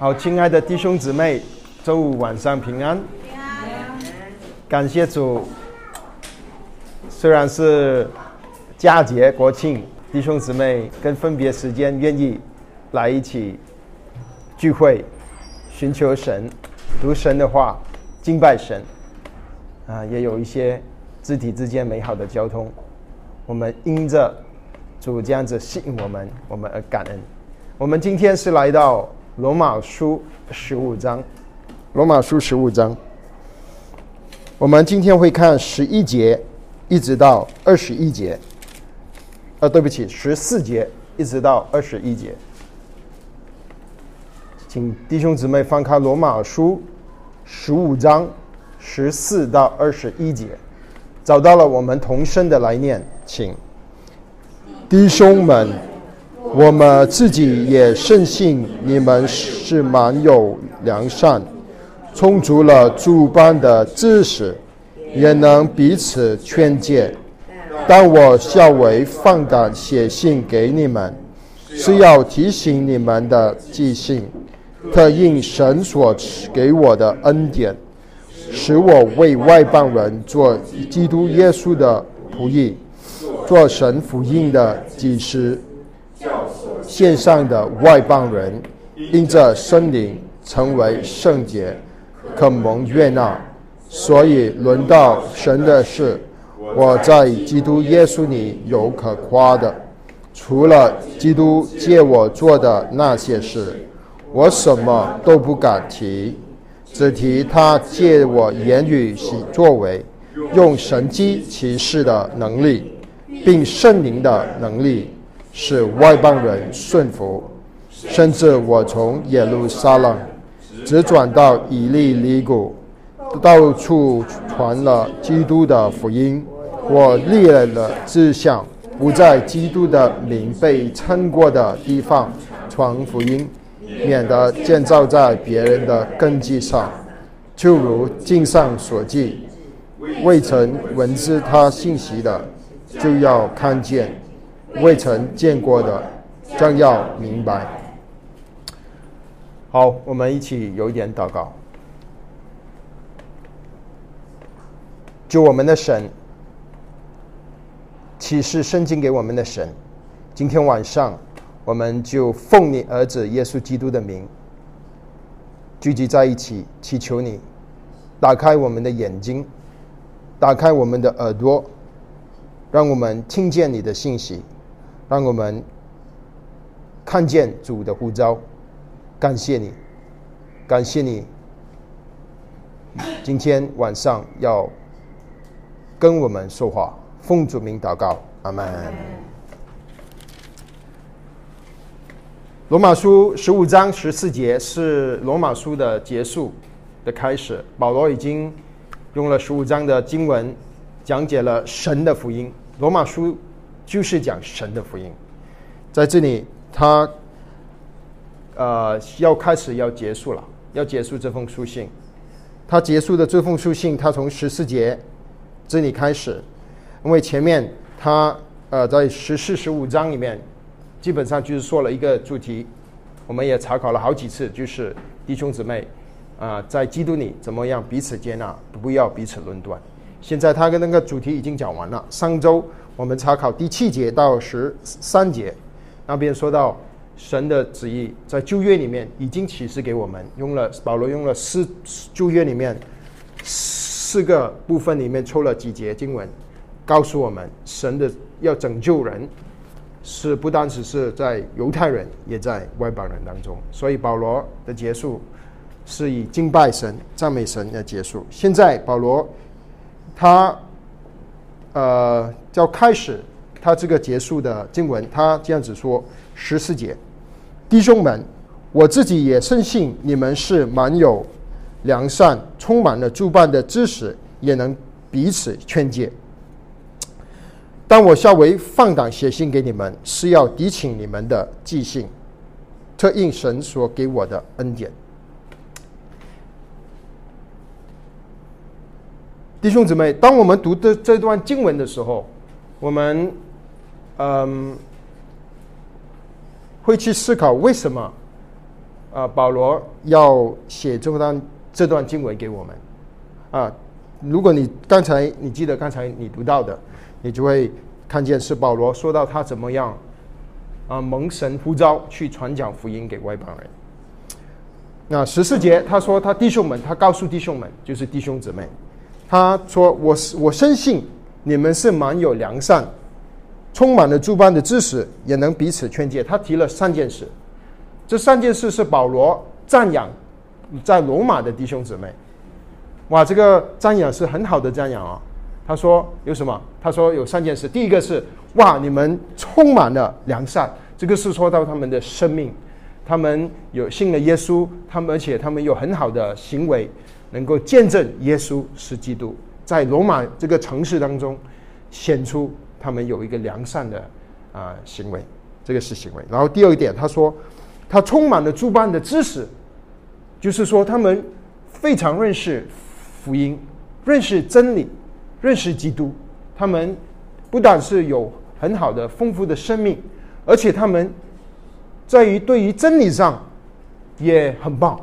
好，亲爱的弟兄姊妹，周五晚上平安。感谢主，虽然是佳节国庆，弟兄姊妹跟分别时间愿意来一起聚会，寻求神，读神的话，敬拜神，啊，也有一些肢体之间美好的交通。我们因着主这样子吸引我们，我们而感恩。我们今天是来到。罗马书十五章，罗马书十五章，我们今天会看十一节一直到二十一节，呃，对不起，十四节一直到二十一节，请弟兄姊妹翻开罗马书十五章十四到二十一节，找到了我们同声的来念，请。弟兄们。我们自己也深信你们是蛮有良善，充足了诸般的知识，也能彼此劝诫。但我较为放胆写信给你们，是要提醒你们的记性，特应神所赐给我的恩典，使我为外邦人做基督耶稣的仆役，做神福音的祭司。线上的外邦人，因着圣灵成为圣洁，可蒙悦纳，所以轮到神的事，我在基督耶稣里有可夸的。除了基督借我做的那些事，我什么都不敢提，只提他借我言语起作为，用神机启示的能力，并圣灵的能力。使外邦人顺服，甚至我从耶路撒冷直转到以利里谷，到处传了基督的福音。我立了志向，不在基督的名被称过的地方传福音，免得建造在别人的根基上。就如经上所记，未曾闻知他信息的，就要看见。未曾见过的，将要明白。好，我们一起有一点祷告。就我们的神，启示圣经给我们的神，今天晚上，我们就奉你儿子耶稣基督的名，聚集在一起，祈求你打开我们的眼睛，打开我们的耳朵，让我们听见你的信息。让我们看见主的呼召，感谢你，感谢你。今天晚上要跟我们说话，奉主名祷告，阿门。罗马书十五章十四节是罗马书的结束的开始。保罗已经用了十五章的经文讲解了神的福音。罗马书。就是讲神的福音，在这里，他呃要开始要结束了，要结束这封书信。他结束的这封书信，他从十四节这里开始，因为前面他呃在十四十五章里面，基本上就是说了一个主题，我们也查考了好几次，就是弟兄姊妹啊，在基督里怎么样彼此接纳，不要彼此论断。现在他跟那个主题已经讲完了，上周。我们查考第七节到十三节，那边说到神的旨意在旧约里面已经启示给我们，用了保罗用了四旧约里面四个部分里面抽了几节经文，告诉我们神的要拯救人，是不单只是在犹太人，也在外邦人当中。所以保罗的结束是以敬拜神、赞美神的结束。现在保罗他。呃，叫开始他这个结束的经文，他这样子说：十四节，弟兄们，我自己也深信你们是蛮有良善，充满了诸般的知识，也能彼此劝诫。当我下为放胆写信给你们，是要提请你们的记性，特应神所给我的恩典。弟兄姊妹，当我们读的这段经文的时候，我们嗯会去思考为什么啊，保罗要写这段这段经文给我们啊。如果你刚才你记得刚才你读到的，你就会看见是保罗说到他怎么样啊蒙神呼召去传讲福音给外邦人。那十四节他说他弟兄们，他告诉弟兄们就是弟兄姊妹，他说我是我深信你们是蛮有良善，充满了诸般的知识，也能彼此劝诫。他提了三件事，这三件事是保罗赞扬在罗马的弟兄姊妹。哇，这个赞扬是很好的赞扬啊！他说有什么？他说有三件事。第一个是哇，你们充满了良善，这个是说到他们的生命，他们有信了耶稣，他们而且他们有很好的行为，能够见证耶稣是基督，在罗马这个城市当中显出他们有一个良善的啊行为，这个是行为。然后第二点，他说他充满了诸般的知识，就是说他们非常认识。福音，认识真理，认识基督，他们不但是有很好的丰富的生命，而且他们在于对于真理上也很棒，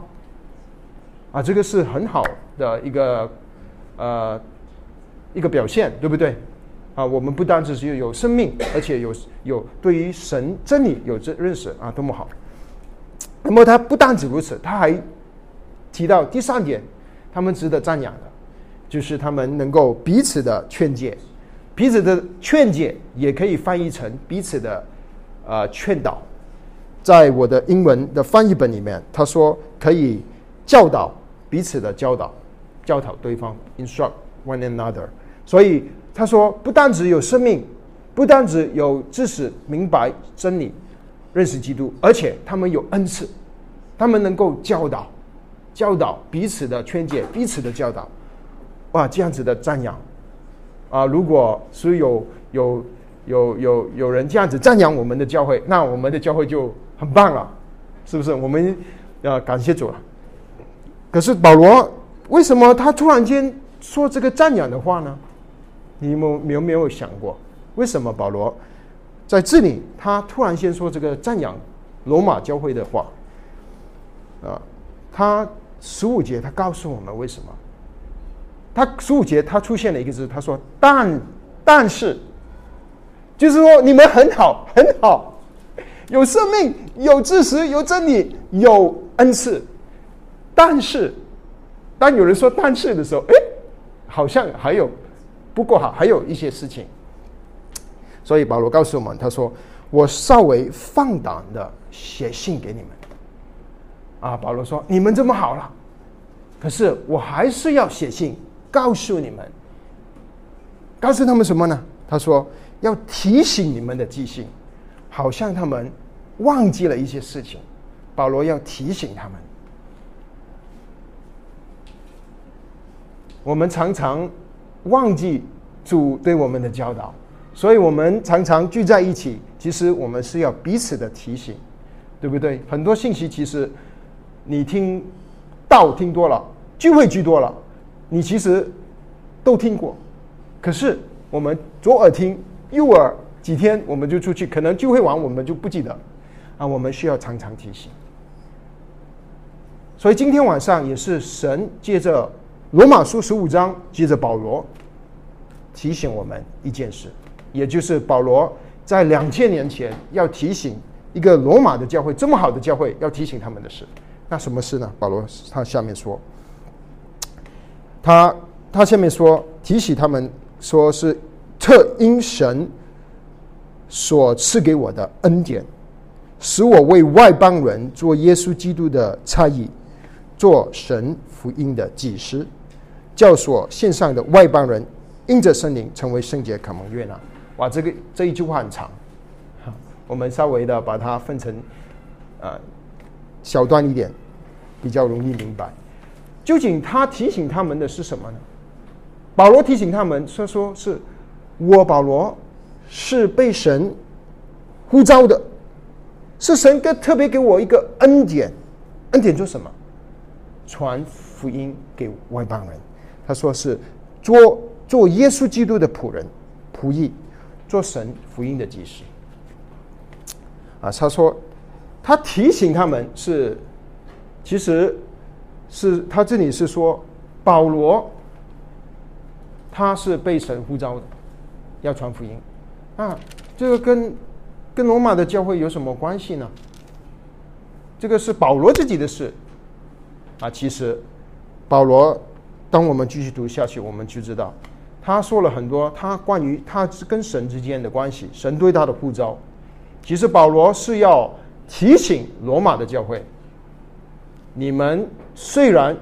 啊，这个是很好的一个呃一个表现，对不对？啊，我们不单只是有生命，而且有有对于神真理有这认识啊，多么好！那么他不单止如此，他还提到第三点。他们值得赞扬的，就是他们能够彼此的劝诫，彼此的劝诫也可以翻译成彼此的呃劝导。在我的英文的翻译本里面，他说可以教导彼此的教导，教导对方，instruct one another。所以他说，不单只有生命，不单只有知识、明白真理、认识基督，而且他们有恩赐，他们能够教导。教导彼此的劝诫，彼此的教导，哇，这样子的赞扬啊！如果是有有有有有人这样子赞扬我们的教会，那我们的教会就很棒了，是不是？我们要感谢主了。可是保罗为什么他突然间说这个赞扬的话呢？你有有没有想过，为什么保罗在这里他突然间说这个赞扬罗马教会的话啊？他。十五节，他告诉我们为什么？他十五节他出现了一个字，他说：“但但是，就是说你们很好，很好，有生命，有知识，有真理，有恩赐。但是，当有人说但是的时候，哎，好像还有不过好，还有一些事情。所以保罗告诉我们，他说：我稍微放胆的写信给你们。”啊，保罗说：“你们这么好了，可是我还是要写信告诉你们，告诉他们什么呢？他说要提醒你们的记性，好像他们忘记了一些事情。保罗要提醒他们，我们常常忘记主对我们的教导，所以我们常常聚在一起。其实我们是要彼此的提醒，对不对？很多信息其实。”你听道听多了，聚会聚多了，你其实都听过，可是我们左耳听右耳，几天我们就出去，可能聚会完我们就不记得，啊，我们需要常常提醒。所以今天晚上也是神借着罗马书十五章，借着保罗提醒我们一件事，也就是保罗在两千年前要提醒一个罗马的教会，这么好的教会，要提醒他们的事。那什么事呢？保罗他下面说，他他下面说提醒他们说是特因神所赐给我的恩典，使我为外邦人做耶稣基督的差役，做神福音的祭司，教所线上的外邦人因着圣灵成为圣洁，可蒙悦纳。哇，这个这一句话很长，我们稍微的把它分成啊。小段一点，比较容易明白。究竟他提醒他们的是什么呢？保罗提醒他们说：“说是我保罗是被神呼召的，是神给特别给我一个恩典。恩典做什么？传福音给外邦人。他说是做做耶稣基督的仆人、仆役，做神福音的祭司。啊，他说。”他提醒他们是其实是他这里是说保罗，他是被神呼召的，要传福音啊，这个跟跟罗马的教会有什么关系呢？这个是保罗自己的事啊。其实保罗，当我们继续读下去，我们就知道他说了很多他关于他跟神之间的关系，神对他的呼召。其实保罗是要提醒罗马的教会。你们虽然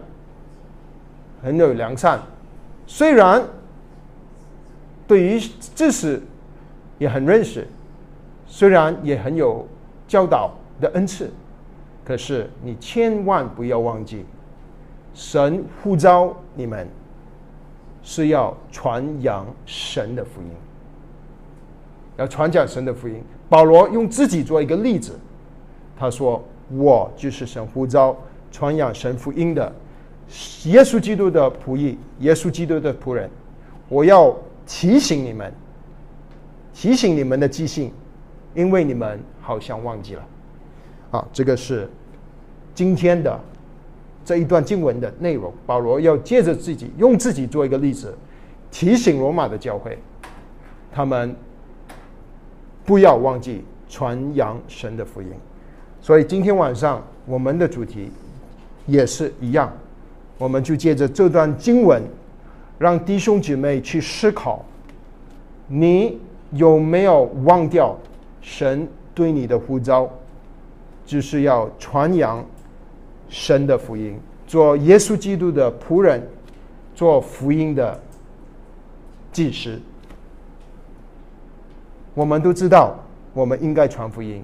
很有良善，虽然对于知识也很认识，虽然也很有教导的恩赐，可是你千万不要忘记，神呼召你们是要传扬神的福音，要传讲神的福音。保罗用自己做一个例子，他说：“我就是神呼召。”传扬神福音的耶稣基督的仆役，耶稣基督的仆人，我要提醒你们，提醒你们的记性，因为你们好像忘记了。啊，这个是今天的这一段经文的内容。保罗要借着自己，用自己做一个例子，提醒罗马的教会，他们不要忘记传扬神的福音。所以今天晚上我们的主题。也是一样，我们就借着这段经文，让弟兄姐妹去思考：你有没有忘掉神对你的呼召，就是要传扬神的福音，做耶稣基督的仆人，做福音的祭司。我们都知道，我们应该传福音，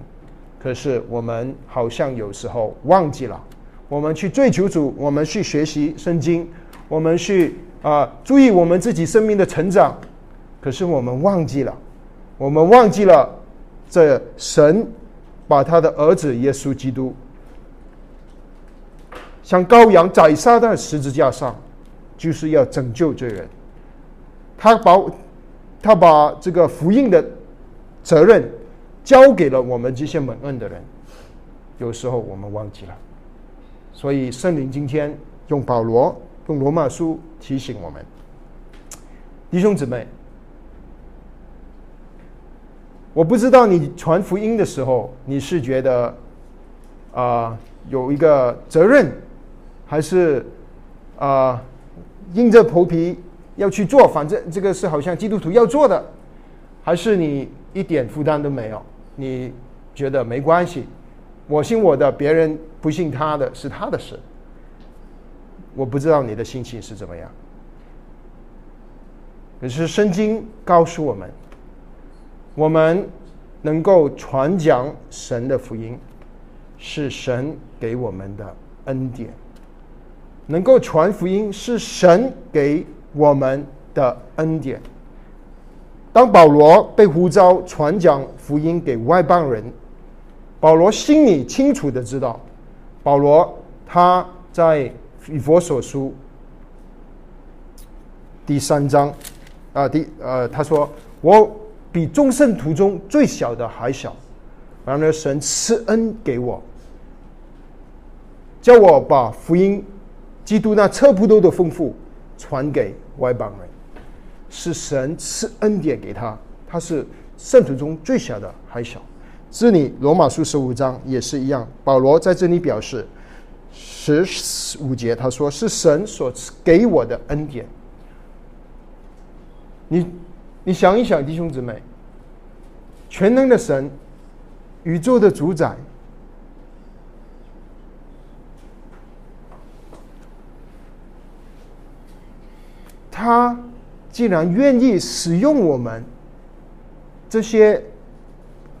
可是我们好像有时候忘记了。我们去追求主，我们去学习圣经，我们去啊注意我们自己生命的成长。可是我们忘记了，我们忘记了这神把他的儿子耶稣基督像羔羊宰杀在十字架上，就是要拯救罪人。他把他把这个福音的责任交给了我们这些蒙恩的人。有时候我们忘记了。所以圣灵今天用保罗用罗马书提醒我们，弟兄姊妹，我不知道你传福音的时候，你是觉得啊有一个责任，还是啊硬着头皮要去做？反正这个是好像基督徒要做的，还是你一点负担都没有？你觉得没关系？我信我的，别人不信他的是他的事。我不知道你的心情是怎么样。可是圣经告诉我们，我们能够传讲神的福音，是神给我们的恩典。能够传福音是神给我们的恩典。当保罗被呼召传讲福音给外邦人。保罗心里清楚的知道，保罗他在以佛所书第三章啊，第呃他说我比众圣徒中最小的还小，然而神赐恩给我，叫我把福音基督那车不透的丰富传给外邦人，是神赐恩典给他，他是圣徒中最小的还小。这里罗马书十五章也是一样，保罗在这里表示十五节，他说是神所赐给我的恩典。你你想一想，弟兄姊妹，全能的神，宇宙的主宰，他既然愿意使用我们这些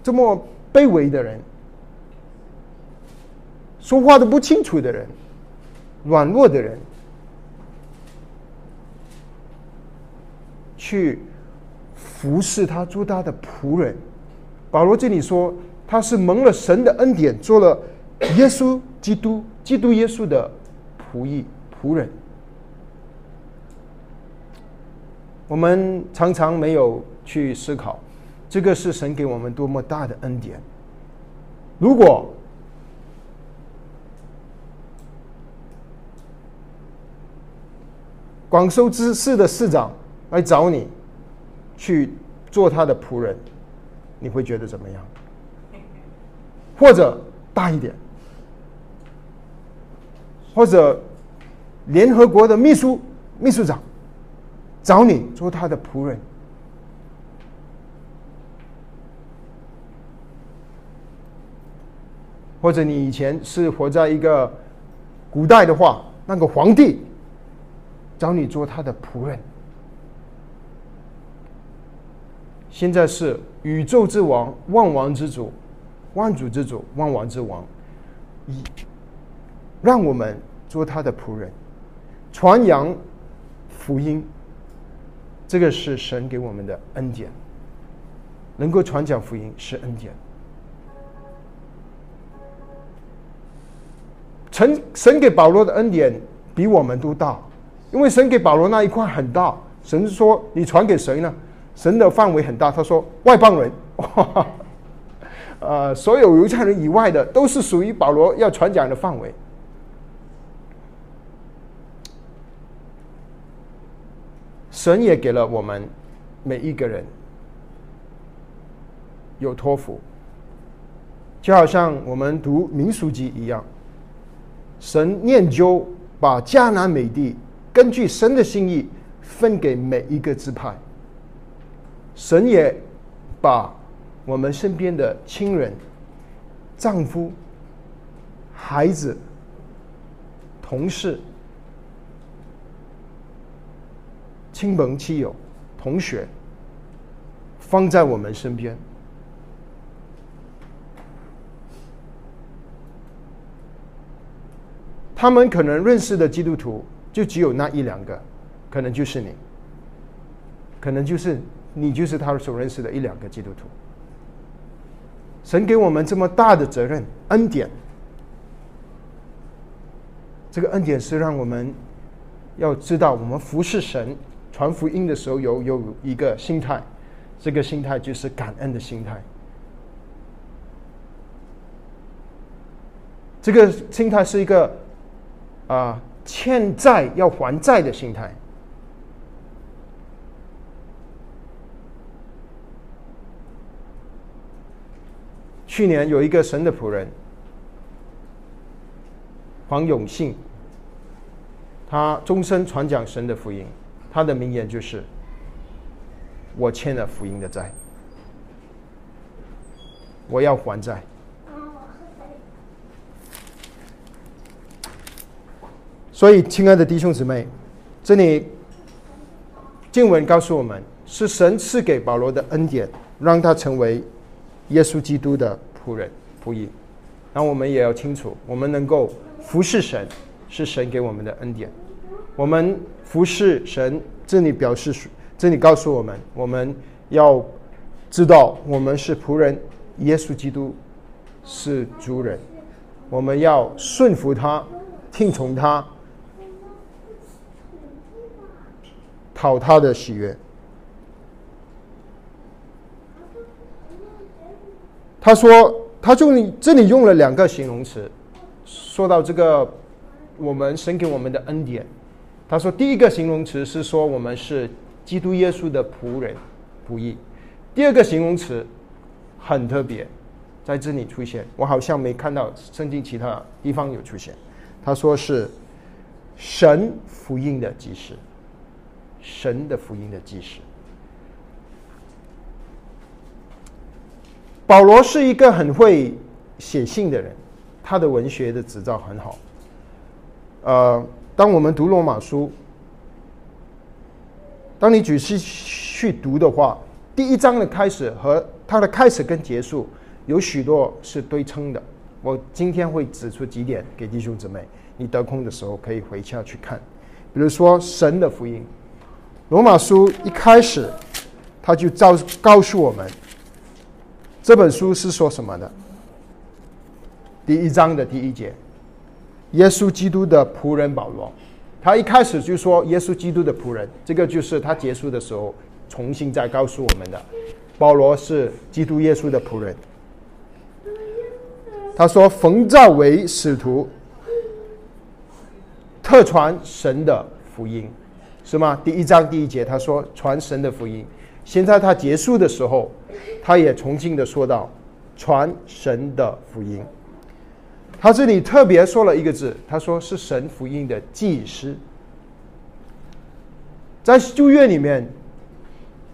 这么。卑微的人，说话都不清楚的人，软弱的人，去服侍他做他的仆人。保罗这里说，他是蒙了神的恩典，做了耶稣基督、基督耶稣的仆役、仆人。我们常常没有去思考，这个是神给我们多么大的恩典。如果广州知事的市长来找你。去做他的仆人，你会觉得怎么样？或者大一点，或者联合国的秘书秘书长找你做他的仆人，或者你以前是活在一个古代的话，那个皇帝。找你做他的仆人。现在是宇宙之王、万王之主、万主之主、万王之王，一让我们做他的仆人，传扬福音。这个是神给我们的恩典，能够传讲福音是恩典。神神给保罗的恩典比我们都大。因为神给保罗那一块很大，神说你传给谁呢？神的范围很大，他说外邦人，呃，所有犹太人以外的都是属于保罗要传讲的范围。神也给了我们每一个人有托付，就好像我们读民书记一样，神念究把迦南美地。根据神的心意分给每一个支派，神也把我们身边的亲人、丈夫、孩子、同事、亲朋戚友、同学放在我们身边，他们可能认识的基督徒。就只有那一两个，可能就是你，可能就是你，就是他所认识的一两个基督徒。神给我们这么大的责任、恩典，这个恩典是让我们要知道，我们服侍神、传福音的时候有有一个心态，这个心态就是感恩的心态。这个心态是一个啊。欠债要还债的心态。去年有一个神的仆人黄永信，他终身传讲神的福音，他的名言就是：“我欠了福音的债，我要还债。”所以，亲爱的弟兄姊妹，这里经文告诉我们，是神赐给保罗的恩典，让他成为耶稣基督的仆人仆役。那我们也要清楚，我们能够服侍神，是神给我们的恩典。我们服侍神，这里表示，这里告诉我们，我们要知道，我们是仆人，耶稣基督是主人，我们要顺服他，听从他。讨他的喜悦。他说：“他就这里用了两个形容词，说到这个我们神给我们的恩典。他说第一个形容词是说我们是基督耶稣的仆人仆役。第二个形容词很特别，在这里出现，我好像没看到圣经其他地方有出现。他说是神福音的基石。”神的福音的基石。保罗是一个很会写信的人，他的文学的执照很好。呃，当我们读罗马书，当你仔细去读的话，第一章的开始和它的开始跟结束有许多是对称的。我今天会指出几点给弟兄姊妹，你得空的时候可以回家去看。比如说，神的福音。罗马书一开始，他就告告诉我们，这本书是说什么的？第一章的第一节，耶稣基督的仆人保罗，他一开始就说耶稣基督的仆人，这个就是他结束的时候重新再告诉我们的，保罗是基督耶稣的仆人。他说冯召为使徒，特传神的福音。是吗？第一章第一节他说传神的福音。现在他结束的时候，他也重新的说到传神的福音。他这里特别说了一个字，他说是神福音的祭司。在旧约里面，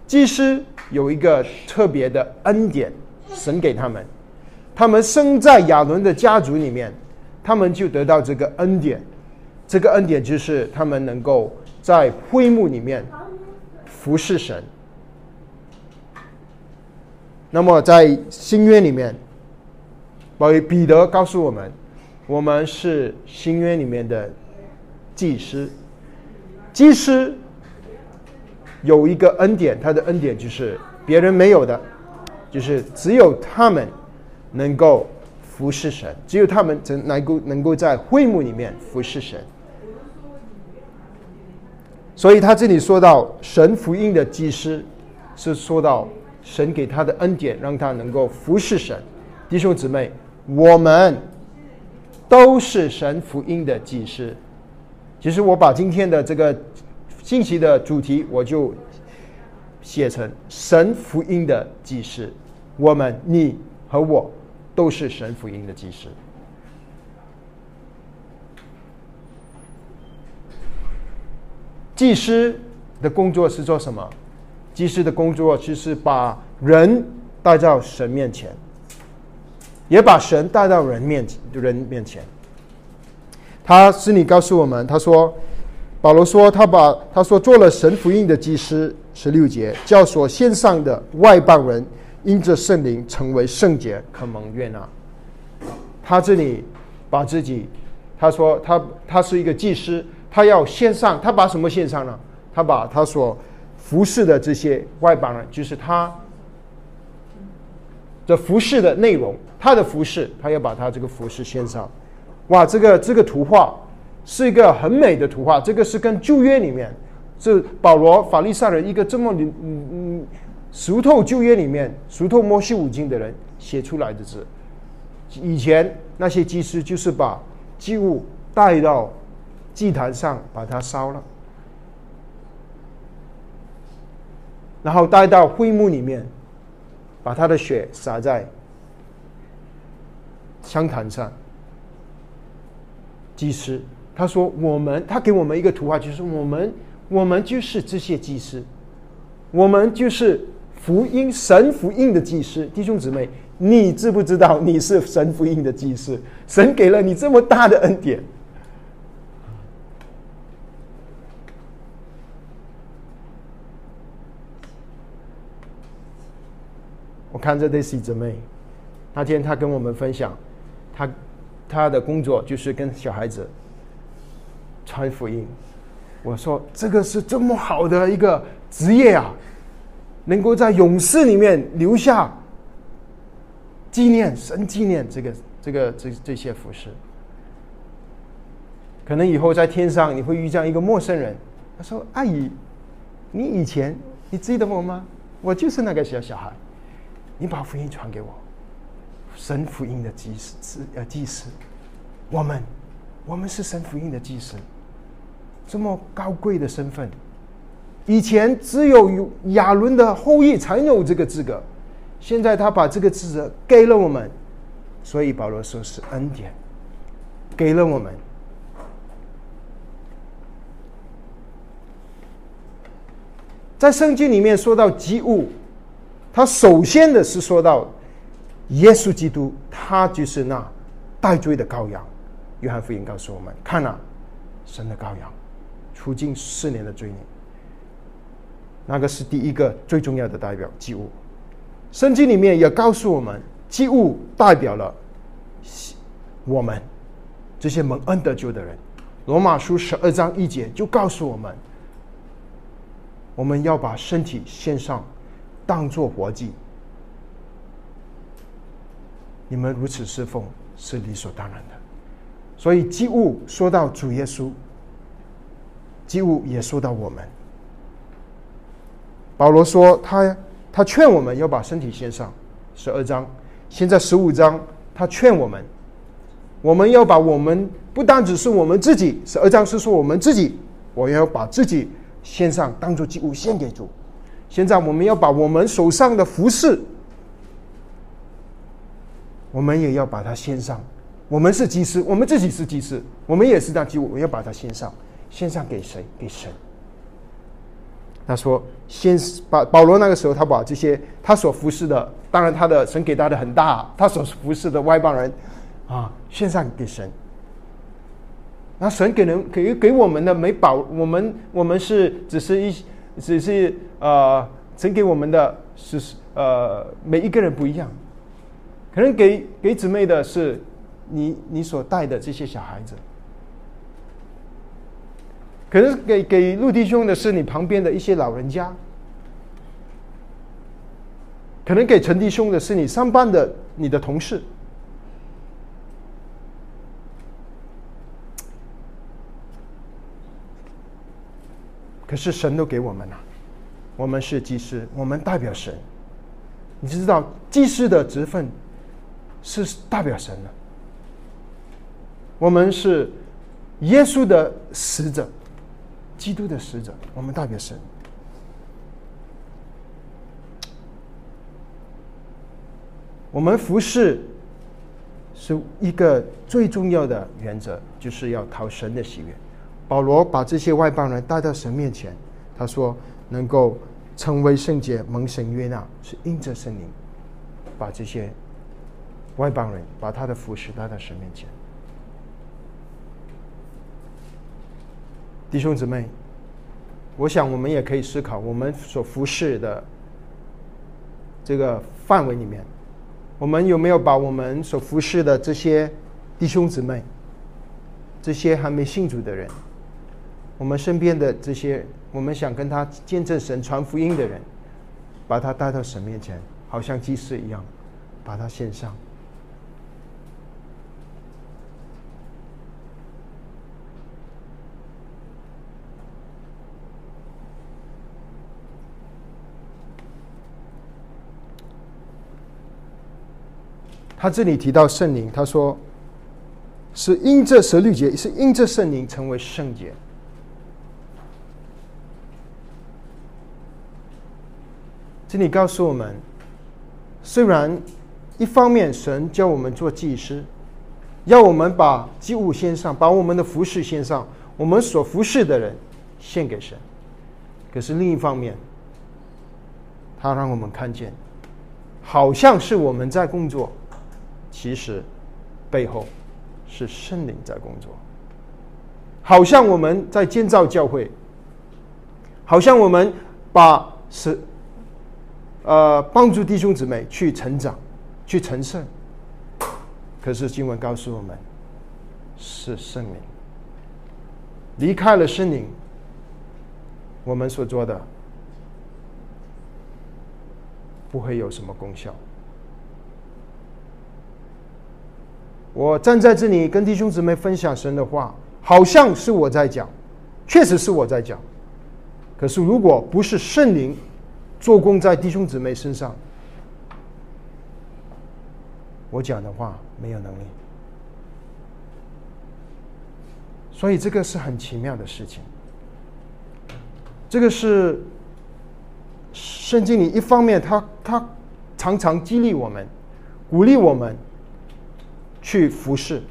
祭司有一个特别的恩典，神给他们，他们生在亚伦的家族里面，他们就得到这个恩典。这个恩典就是他们能够在会幕里面服侍神。那么在新约里面，保彼得告诉我们，我们是新约里面的祭司，祭司。有一个恩典，他的恩典就是别人没有的，就是只有他们能够服侍神，只有他们能够能够在会幕里面服侍神。所以他这里说到神福音的祭司，是说到神给他的恩典，让他能够服侍神。弟兄姊妹，我们都是神福音的祭司。其实我把今天的这个。信息的主题我就写成神福音的祭司，我们你和我都是神福音的祭司。祭司的工作是做什么？祭司的工作就是把人带到神面前，也把神带到人面前人面前。他是你告诉我们，他说。保罗说：“他把他说做了神福音的祭司，十六节教所献上的外邦人，因着圣灵成为圣洁，可蒙悦纳。他这里把自己，他说他他是一个祭司，他要献上，他把什么献上呢？他把他所服侍的这些外邦人，就是他的服侍的内容，他的服侍，他要把他这个服侍献上。哇，这个这个图画。”是一个很美的图画，这个是跟旧约里面，是保罗法利赛人一个这么嗯嗯熟透旧约里面熟透摩西五经的人写出来的字。以前那些祭司就是把祭物带到祭坛上，把它烧了，然后带到会幕里面，把他的血洒在香坛上，祭司。他说：“我们，他给我们一个图画，就是我们，我们就是这些祭司，我们就是福音神福音的祭司。弟兄姊妹，你知不知道你是神福音的祭司？神给了你这么大的恩典。我看这对姊妹，那天她跟我们分享，她她的工作就是跟小孩子。”传福音，我说这个是这么好的一个职业啊，能够在勇士里面留下纪念神纪念这个这个这这些服饰。可能以后在天上你会遇见一个陌生人，他说：“阿姨，你以前你记得我吗？我就是那个小小孩，你把福音传给我，神福音的祭司，呃祭司，我们我们是神福音的祭司。”这么高贵的身份，以前只有亚伦的后裔才有这个资格，现在他把这个资格给了我们，所以保罗说是恩典，给了我们。在圣经里面说到祭物，他首先的是说到耶稣基督，他就是那代罪的羔羊。约翰福音告诉我们：看啊，神的羔羊。除尽四年的罪孽，那个是第一个最重要的代表祭物。圣经里面也告诉我们，祭物代表了我们这些蒙恩得救的人。罗马书十二章一节就告诉我们，我们要把身体献上，当做活祭。你们如此侍奉是理所当然的。所以祭物说到主耶稣。祭物也说到我们。保罗说他他劝我们要把身体献上，十二章，现在十五章他劝我们，我们要把我们不单只是我们自己，十二章是说我们自己，我要把自己献上，当做祭物献给主。现在我们要把我们手上的服饰，我们也要把它献上。我们是祭司，我们自己是祭司，我们也是当祭物，我要把它献上。献上给谁？给神。他说：“先把保罗那个时候，他把这些他所服侍的，当然他的神给他的很大，他所服侍的外邦人，啊，献上给神。那神给人给给我们的没保，我们我们是只是一只是呃，神给我们的是呃，每一个人不一样，可能给给姊妹的是你你所带的这些小孩子，可能给给陆弟兄的是你旁边的一些老人家，可能给陈弟兄的是你上班的你的同事。”可是神都给我们了，我们是祭司，我们代表神。你知道祭司的职分是代表神的。我们是耶稣的使者，基督的使者，我们代表神。我们服侍是一个最重要的原则，就是要讨神的喜悦。保罗把这些外邦人带到神面前，他说：“能够成为圣洁、蒙神悦纳，是因着圣灵，把这些外邦人把他的服饰带到神面前。”弟兄姊妹，我想我们也可以思考，我们所服侍的这个范围里面，我们有没有把我们所服侍的这些弟兄姊妹，这些还没信主的人？我们身边的这些，我们想跟他见证神、传福音的人，把他带到神面前，好像祭司一样，把他献上。他这里提到圣灵，他说是因这十律节，是因这圣灵成为圣洁。这里告诉我们，虽然一方面神叫我们做祭司，要我们把祭物献上，把我们的服饰献上，我们所服侍的人献给神。可是另一方面，他让我们看见，好像是我们在工作，其实背后是圣灵在工作。好像我们在建造教会，好像我们把是。呃，帮助弟兄姊妹去成长，去成圣。可是经文告诉我们，是圣灵离开了圣灵，我们所做的不会有什么功效。我站在这里跟弟兄姊妹分享神的话，好像是我在讲，确实是我在讲。可是如果不是圣灵，做工在弟兄姊妹身上，我讲的话没有能力，所以这个是很奇妙的事情。这个是圣经里一方面，他他常常激励我们，鼓励我们去服侍，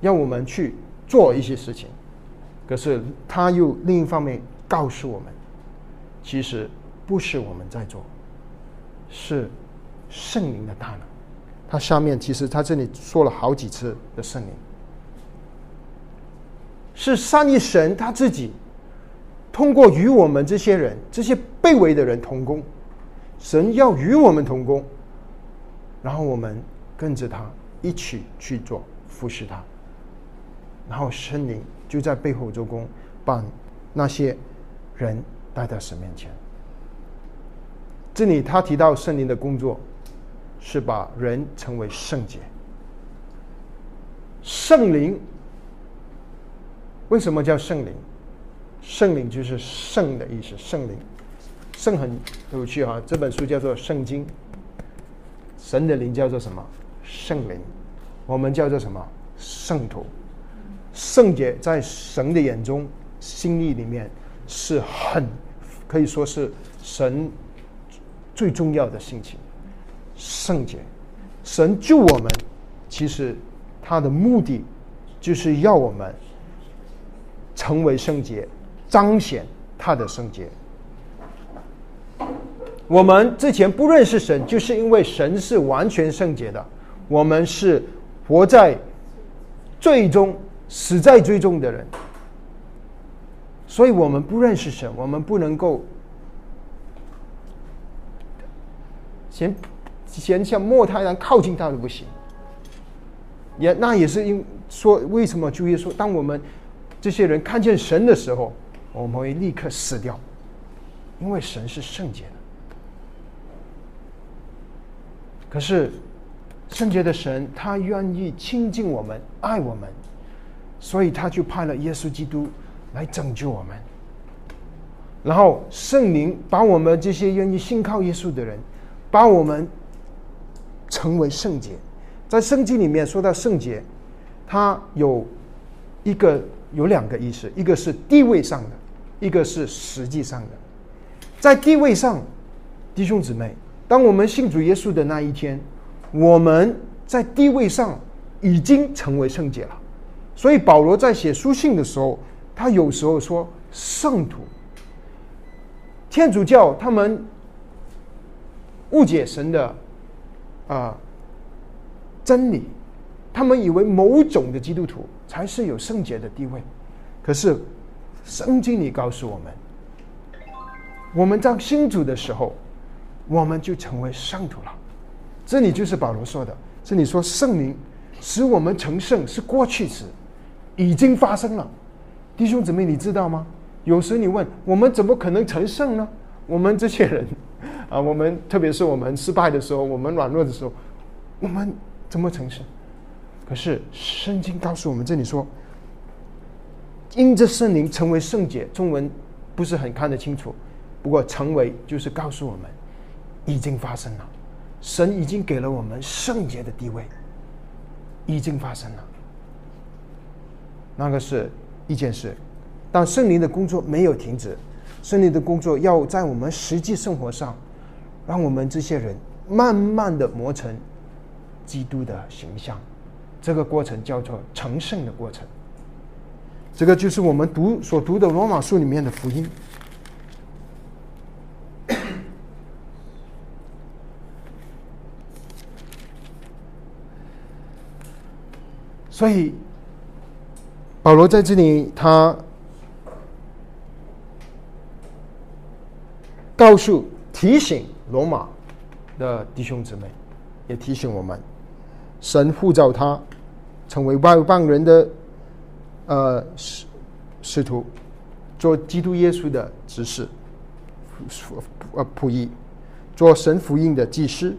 让我们去做一些事情。可是他又另一方面告诉我们，其实。不是我们在做，是圣灵的大能。他下面其实他这里说了好几次的圣灵，是三一神他自己通过与我们这些人、这些被围的人同工，神要与我们同工，然后我们跟着他一起去做服侍他，然后圣灵就在背后做工，把那些人带到神面前。这里他提到圣灵的工作，是把人成为圣洁。圣灵为什么叫圣灵？圣灵就是圣的意思。圣灵，圣很有趣啊！这本书叫做《圣经》，神的灵叫做什么？圣灵。我们叫做什么？圣徒。圣洁在神的眼中、心意里面是很可以说是神最重要的事情，圣洁。神救我们，其实他的目的就是要我们成为圣洁，彰显他的圣洁。我们之前不认识神，就是因为神是完全圣洁的，我们是活在最终死在最终的人。所以我们不认识神，我们不能够先先像莫太阳靠近他都不行。也那也是因说为什么主耶稣当我们这些人看见神的时候，我们会立刻死掉，因为神是圣洁的。可是圣洁的神，他愿意亲近我们，爱我们，所以他就派了耶稣基督。来拯救我们，然后圣灵把我们这些愿意信靠耶稣的人，把我们成为圣洁。在圣经里面说到圣洁，它有一个有两个意思，一个是地位上的，一个是实际上的。在地位上，弟兄姊妹，当我们信主耶稣的那一天，我们在地位上已经成为圣洁了。所以保罗在写书信的时候。他有时候说圣徒，天主教他们误解神的啊真理，他们以为某种的基督徒才是有圣洁的地位，可是圣经里告诉我们，我们在新主的时候，我们就成为圣徒了。这里就是保罗说的，这里说圣灵使我们成圣是过去时，已经发生了。弟兄姊妹，你知道吗？有时你问我们怎么可能成圣呢？我们这些人啊，我们特别是我们失败的时候，我们软弱的时候，我们怎么成圣？可是圣经告诉我们，这里说，因着圣灵成为圣洁。中文不是很看得清楚，不过成为就是告诉我们已经发生了，神已经给了我们圣洁的地位，已经发生了。那个是。一件事，但圣灵的工作没有停止，圣灵的工作要在我们实际生活上，让我们这些人慢慢的磨成基督的形象，这个过程叫做成圣的过程。这个就是我们读所读的罗马书里面的福音。所以。保罗在这里，他告诉、提醒罗马的弟兄姊妹，也提醒我们：神呼召他成为外邦人的呃使使徒，做基督耶稣的执事、呃仆役，做神福音的祭司，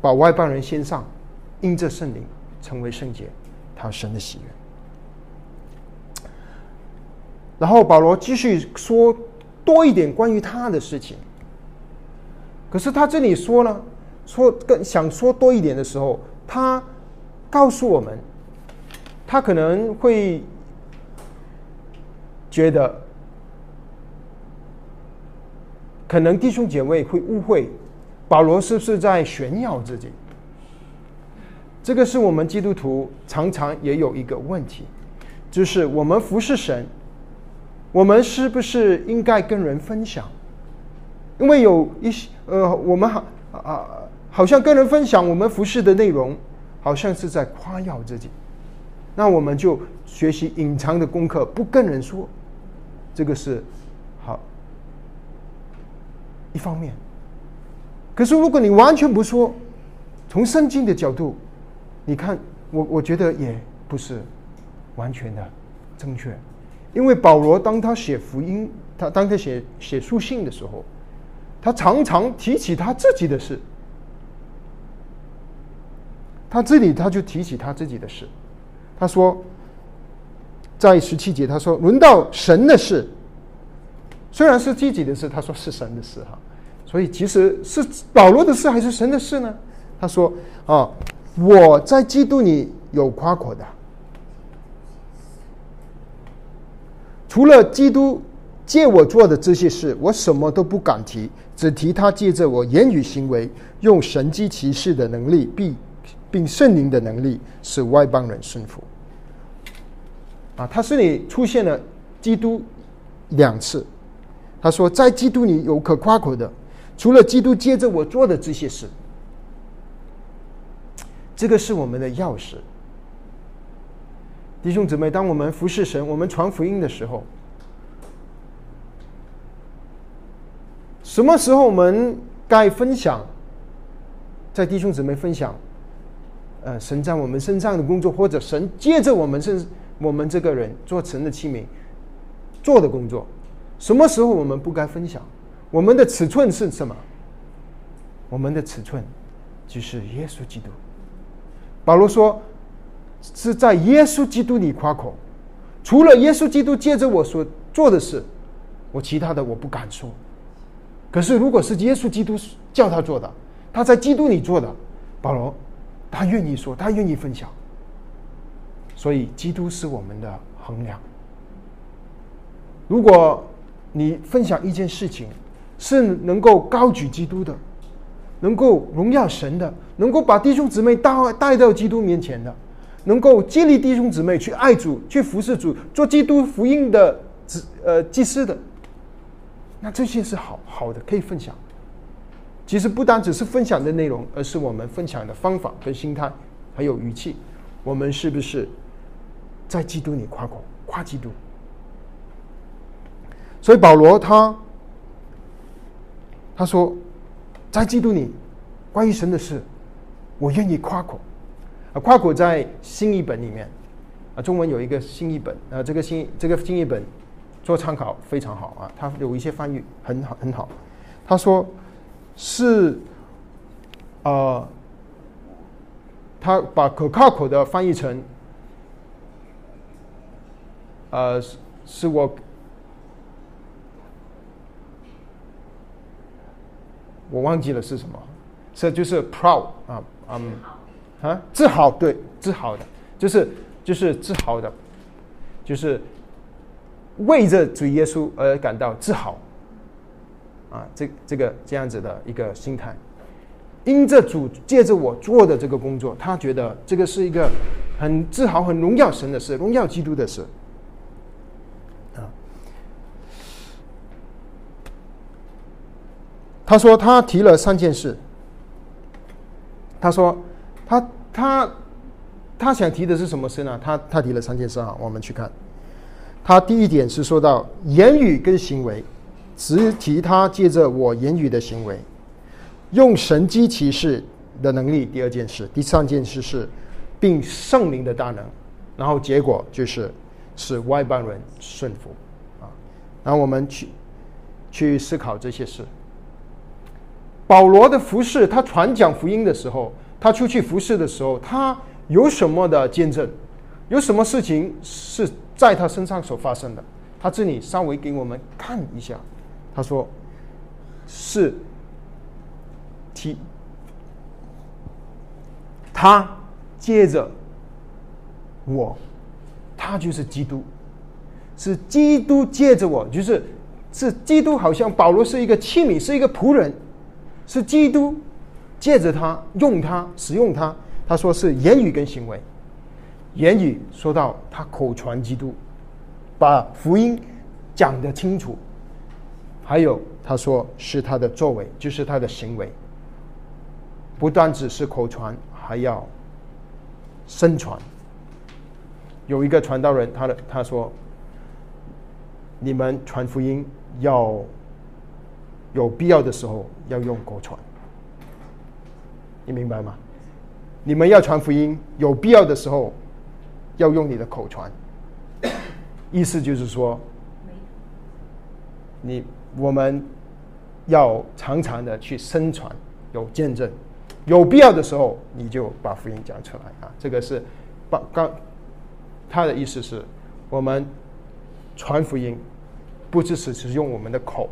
把外邦人献上，因着圣灵成为圣洁，他神的喜悦。然后保罗继续说多一点关于他的事情。可是他这里说呢，说更想说多一点的时候，他告诉我们，他可能会觉得，可能弟兄姐妹会误会，保罗是不是在炫耀自己？这个是我们基督徒常常也有一个问题，就是我们服侍神。我们是不是应该跟人分享？因为有一些呃，我们好啊，好像跟人分享我们服饰的内容，好像是在夸耀自己。那我们就学习隐藏的功课，不跟人说，这个是好一方面。可是如果你完全不说，从圣经的角度，你看我，我觉得也不是完全的正确。因为保罗当他写福音，他当他写写书信的时候，他常常提起他自己的事。他这里他就提起他自己的事，他说，在十七节他说轮到神的事，虽然是自己的事，他说是神的事哈，所以其实是保罗的事还是神的事呢？他说啊，我在基督里有夸口的。除了基督借我做的这些事，我什么都不敢提，只提他借着我言语行为，用神机骑士的能力，并并圣灵的能力，使外邦人顺服。啊，他这里出现了基督两次，他说在基督里有可夸口的，除了基督借着我做的这些事，这个是我们的钥匙。弟兄姊妹，当我们服侍神，我们传福音的时候。什么时候我们该分享？在弟兄姊妹分享，呃，神在我们身上的工作，或者神借着我们身我们这个人做神的器皿做的工作，什么时候我们不该分享？我们的尺寸是什么？我们的尺寸就是耶稣基督。保罗说：“是在耶稣基督里夸口，除了耶稣基督借着我所做的事，我其他的我不敢说。”可是，如果是耶稣基督叫他做的，他在基督里做的，保罗，他愿意说，他愿意分享。所以，基督是我们的衡量。如果你分享一件事情，是能够高举基督的，能够荣耀神的，能够把弟兄姊妹带带到基督面前的，能够激励弟兄姊妹去爱主、去服侍主、做基督福音的子呃祭司的。那这些是好好的，可以分享。其实不单只是分享的内容，而是我们分享的方法跟心态，还有语气。我们是不是在基督里夸口夸基督？所以保罗他他说，在基督里，关于神的事，我愿意夸口。啊，夸口在新译本里面，啊，中文有一个新译本，啊，这个新这个新译本。做参考非常好啊，他有一些翻译很好很好。他说是，呃，他把可靠口的翻译成，呃，是我，我忘记了是什么，这就是 proud 啊，嗯，啊，自豪，对，自豪的，就是就是自豪的，就是。为着主耶稣而感到自豪，啊，这这个这样子的一个心态，因着主借着我做的这个工作，他觉得这个是一个很自豪、很荣耀神的事，荣耀基督的事。啊，他说他提了三件事。他说他他他想提的是什么事呢？他他提了三件事啊，我们去看。他第一点是说到言语跟行为，只提他借着我言语的行为，用神机骑士的能力。第二件事，第三件事是，并圣灵的大能，然后结果就是使外邦人顺服啊。然后我们去去思考这些事。保罗的服饰，他传讲福音的时候，他出去服侍的时候，他有什么的见证？有什么事情是？在他身上所发生的，他这里稍微给我们看一下。他说：“是，提他接着我，他就是基督，是基督借着我，就是是基督，好像保罗是一个器皿，是一个仆人，是基督借着他用他使用他。他说是言语跟行为。”言语说到他口传基督，把福音讲得清楚，还有他说是他的作为，就是他的行为，不单只是口传，还要身传。有一个传道人，他的他说：“你们传福音要有必要的时候要用口传，你明白吗？你们要传福音，有必要的时候。”要用你的口传，意思就是说，你我们要常常的去宣传，有见证，有必要的时候你就把福音讲出来啊。这个是把刚他的意思是，我们传福音不只是是用我们的口，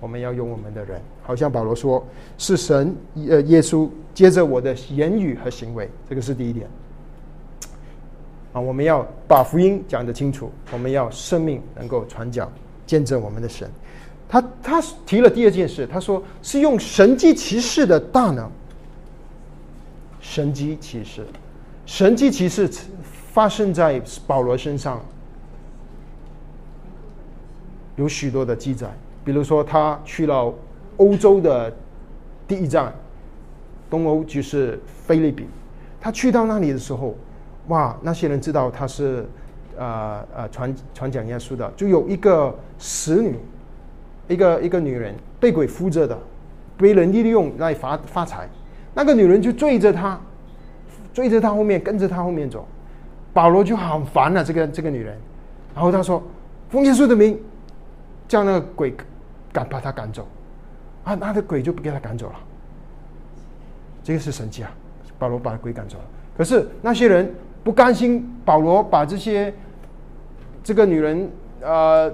我们要用我们的人。好像保罗说，是神呃耶稣接着我的言语和行为，这个是第一点。啊，我们要把福音讲得清楚，我们要生命能够传讲见证我们的神。他他提了第二件事，他说是用神机骑士的大能。神机骑士，神机骑士发生在保罗身上，有许多的记载。比如说，他去了欧洲的第一站，东欧就是菲律宾。他去到那里的时候，哇，那些人知道他是呃呃传传讲耶稣的，就有一个使女，一个一个女人被鬼附着的，被人利用来发发财。那个女人就追着他，追着他后面，跟着他后面走。保罗就很烦了这个这个女人，然后他说：“奉耶稣的名，叫那个鬼赶把他赶走。”啊，那个鬼就不给他赶走了。这个是神迹啊！保罗把鬼赶走了。可是那些人不甘心，保罗把这些这个女人呃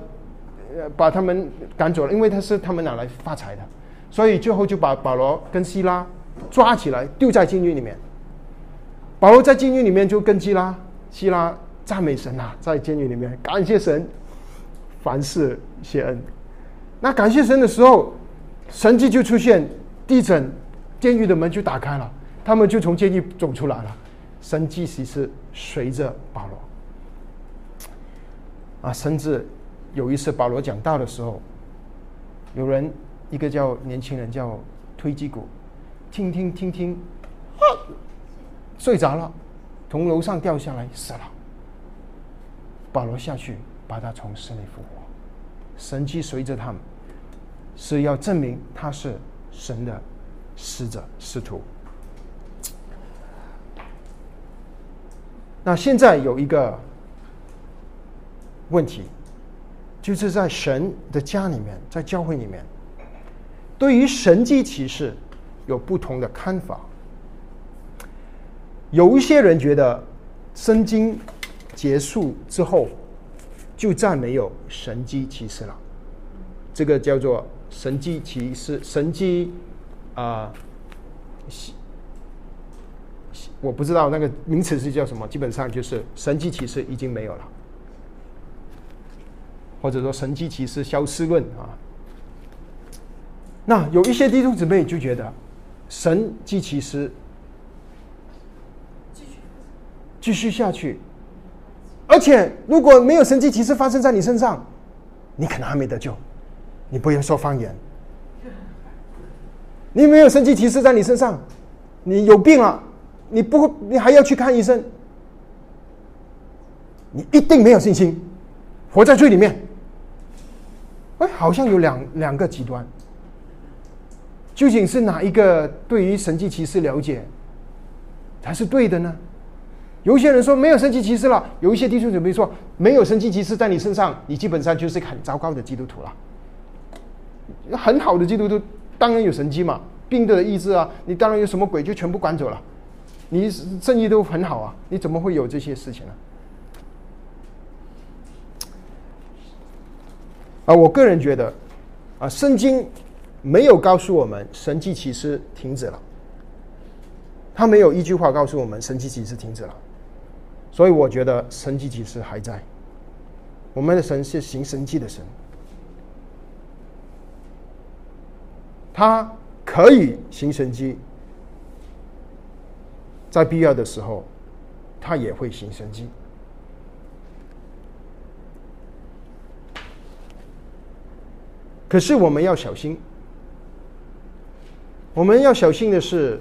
把他们赶走了，因为他是他们拿来发财的，所以最后就把保罗跟希拉抓起来丢在监狱里面。保罗在监狱里面就跟希拉。希拉赞美神啊，在监狱里面感谢神，凡事谢恩。那感谢神的时候，神迹就出现，地震，监狱的门就打开了，他们就从监狱走出来了。神迹其实随着保罗啊，甚至有一次保罗讲道的时候，有人一个叫年轻人叫推基鼓，听听听听，啊，睡着了。从楼上掉下来死了，保罗下去把他从死里复活，神迹随着他们，是要证明他是神的使者使徒。那现在有一个问题，就是在神的家里面，在教会里面，对于神迹启示有不同的看法。有一些人觉得，圣经结束之后，就再没有神迹骑士了。这个叫做神迹骑士，神迹啊，我不知道那个名词是叫什么。基本上就是神迹骑士已经没有了，或者说神迹骑士消失论啊。那有一些弟兄姊妹就觉得，神迹骑士。继续下去，而且如果没有神迹奇事发生在你身上，你可能还没得救。你不要说方言，你没有神迹奇事在你身上，你有病了，你不你还要去看医生，你一定没有信心，活在罪里面。哎，好像有两两个极端，究竟是哪一个对于神迹奇事了解才是对的呢？有一些人说没有神迹骑士了，有一些弟兄姊妹说没有神迹骑士在你身上，你基本上就是很糟糕的基督徒了。很好的基督徒当然有神迹嘛，病的医治啊，你当然有什么鬼就全部赶走了，你生意都很好啊，你怎么会有这些事情呢？啊，我个人觉得，啊，圣经没有告诉我们神迹其实停止了，他没有一句话告诉我们神迹其实停止了。所以我觉得神迹其实还在，我们的神是行神迹的神，他可以行神迹，在必要的时候，他也会行神迹。可是我们要小心，我们要小心的是，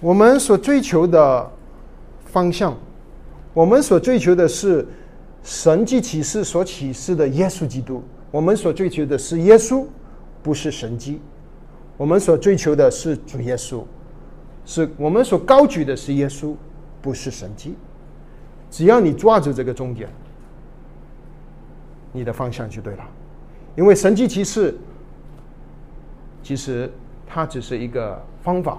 我们所追求的方向。我们所追求的是神迹启示所启示的耶稣基督。我们所追求的是耶稣，不是神迹。我们所追求的是主耶稣，是我们所高举的是耶稣，不是神迹。只要你抓住这个重点，你的方向就对了。因为神迹其实，其实它只是一个方法，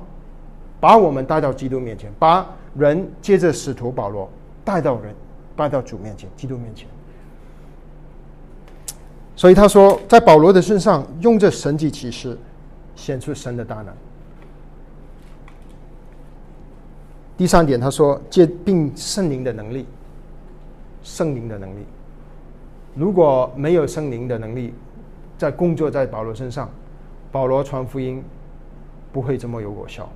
把我们带到基督面前，把人接着使徒保罗。带到人，带到主面前，基督面前。所以他说，在保罗的身上用这神迹启示，显出神的大能。第三点，他说借并圣灵的能力，圣灵的能力。如果没有圣灵的能力在工作在保罗身上，保罗传福音不会这么有果效。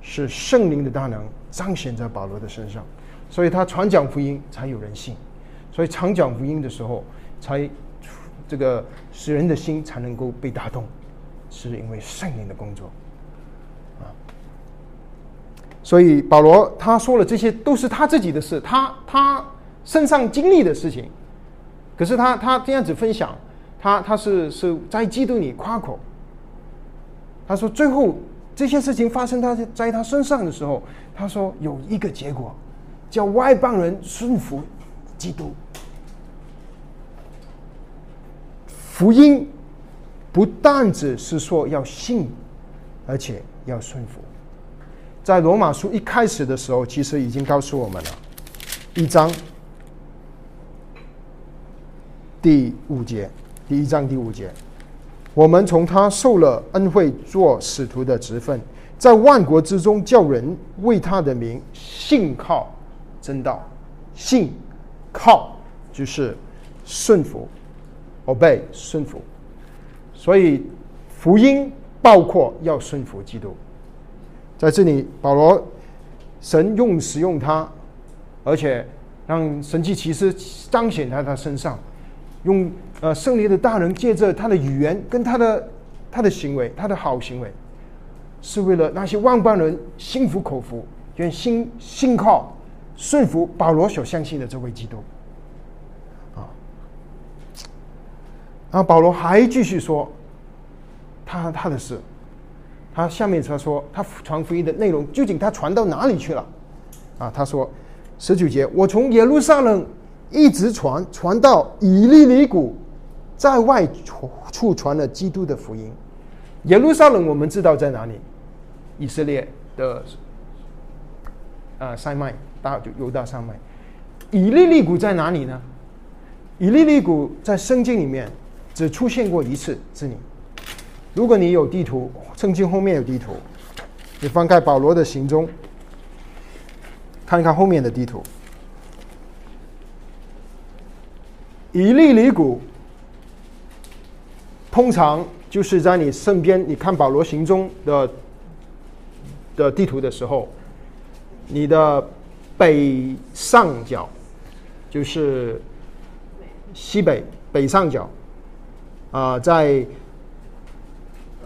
是圣灵的大能彰显在保罗的身上，所以他传讲福音才有人信。所以常讲福音的时候，才这个使人的心才能够被打动，是因为圣灵的工作。所以保罗他说了这些都是他自己的事，他他身上经历的事情。可是他他这样子分享，他他是是在基督里夸口。他说最后这些事情发生他在他身上的时候，他说有一个结果，叫外邦人顺服。基督福音不但只是说要信，而且要顺服。在罗马书一开始的时候，其实已经告诉我们了，一章第五节，第一章第五节，我们从他受了恩惠，做使徒的职分，在万国之中叫人为他的名信靠真道，信。靠就是顺服，obey 顺服，所以福音包括要顺服基督。在这里，保罗神用使用他，而且让神迹奇事彰显在他身上，用呃圣灵的大能借着他的语言跟他的他的行为，他的好行为，是为了那些万般人心服口服，愿心信靠。顺服保罗所相信的这位基督，啊，然后保罗还继续说，他他的事，他下面他说他传福音的内容究竟他传到哪里去了？啊，他说十九节，我从耶路撒冷一直传传到以利里谷，在外处传了基督的福音。耶路撒冷我们知道在哪里？以色列的呃塞麦。大就犹大山脉，以利利谷在哪里呢？以利利谷在圣经里面只出现过一次。这里，如果你有地图，圣经后面有地图，你翻开保罗的行踪，看一看后面的地图。以利里谷通常就是在你身边，你看保罗行踪的的地图的时候，你的。北上角就是西北北上角啊，在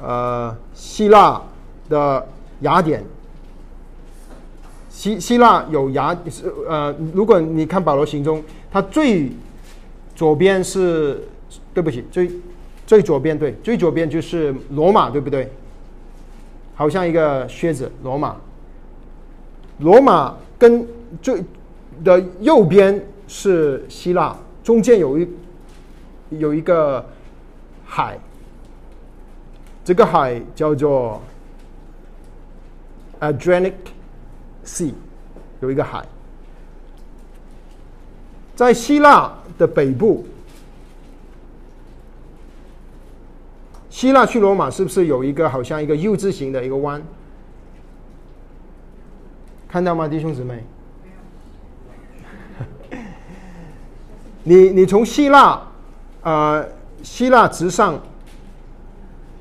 呃希腊的雅典，希希腊有雅呃，如果你看保罗行踪，它最左边是对不起，最最左边对，最左边就是罗马，对不对？好像一个靴子，罗马，罗马跟。最的右边是希腊，中间有一有一个海，这个海叫做 Adriatic Sea，有一个海，在希腊的北部，希腊去罗马是不是有一个好像一个 U 字形的一个弯？看到吗，弟兄姊妹？你你从希腊，呃，希腊直上，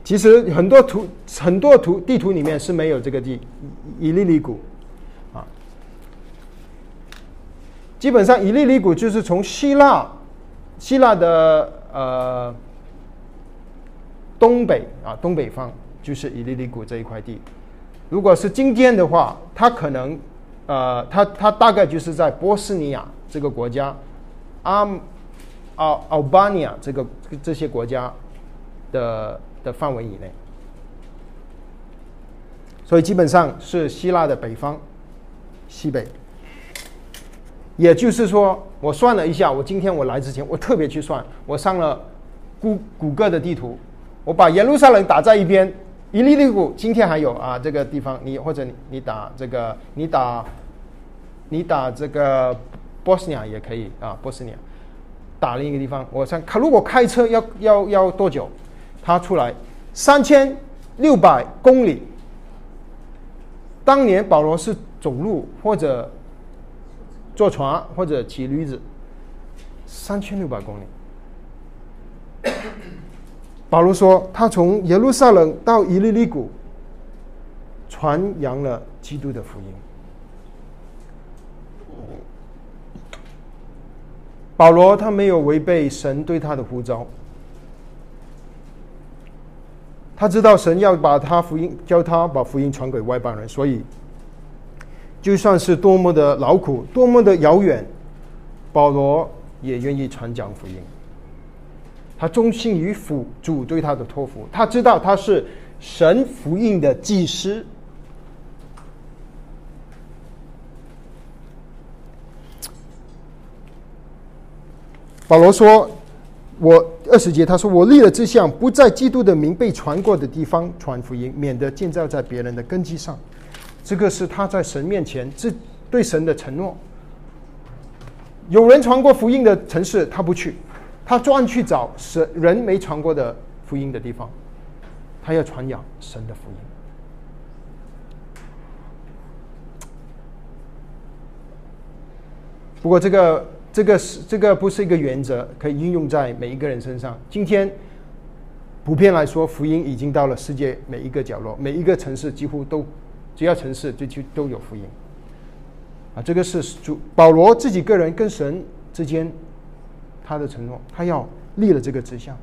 其实很多图很多图地图里面是没有这个地伊利里谷，啊，基本上伊利里谷就是从希腊希腊的呃东北啊东北方就是伊利里谷这一块地，如果是今天的话，它可能呃它它大概就是在波斯尼亚这个国家。阿奥奥巴尼亚这个这些国家的的范围以内，所以基本上是希腊的北方、西北。也就是说，我算了一下，我今天我来之前，我特别去算，我上了谷谷歌的地图，我把耶路撒冷打在一边，伊利利谷今天还有啊这个地方，你或者你你打这个，你打你打这个。波斯尼亚也可以啊，波斯尼亚打另一个地方。我想，他如果开车要要要多久？他出来三千六百公里。当年保罗是走路或者坐船或者骑驴子，三千六百公里。保罗说，他从耶路撒冷到伊利利谷，传扬了基督的福音。保罗他没有违背神对他的呼召，他知道神要把他福音教他把福音传给外邦人，所以就算是多么的劳苦，多么的遥远，保罗也愿意传讲福音。他忠心于辅主对他的托付，他知道他是神福音的祭司。保罗说：“我二十节，他说我立了志向，不在基督的名被传过的地方传福音，免得建造在别人的根基上。这个是他在神面前这对神的承诺。有人传过福音的城市，他不去，他专去找神人没传过的福音的地方，他要传扬神的福音。不过这个。”这个是这个不是一个原则，可以应用在每一个人身上。今天普遍来说，福音已经到了世界每一个角落，每一个城市几乎都，只要城市就就都有福音。啊，这个是主保罗自己个人跟神之间他的承诺，他要立了这个志向。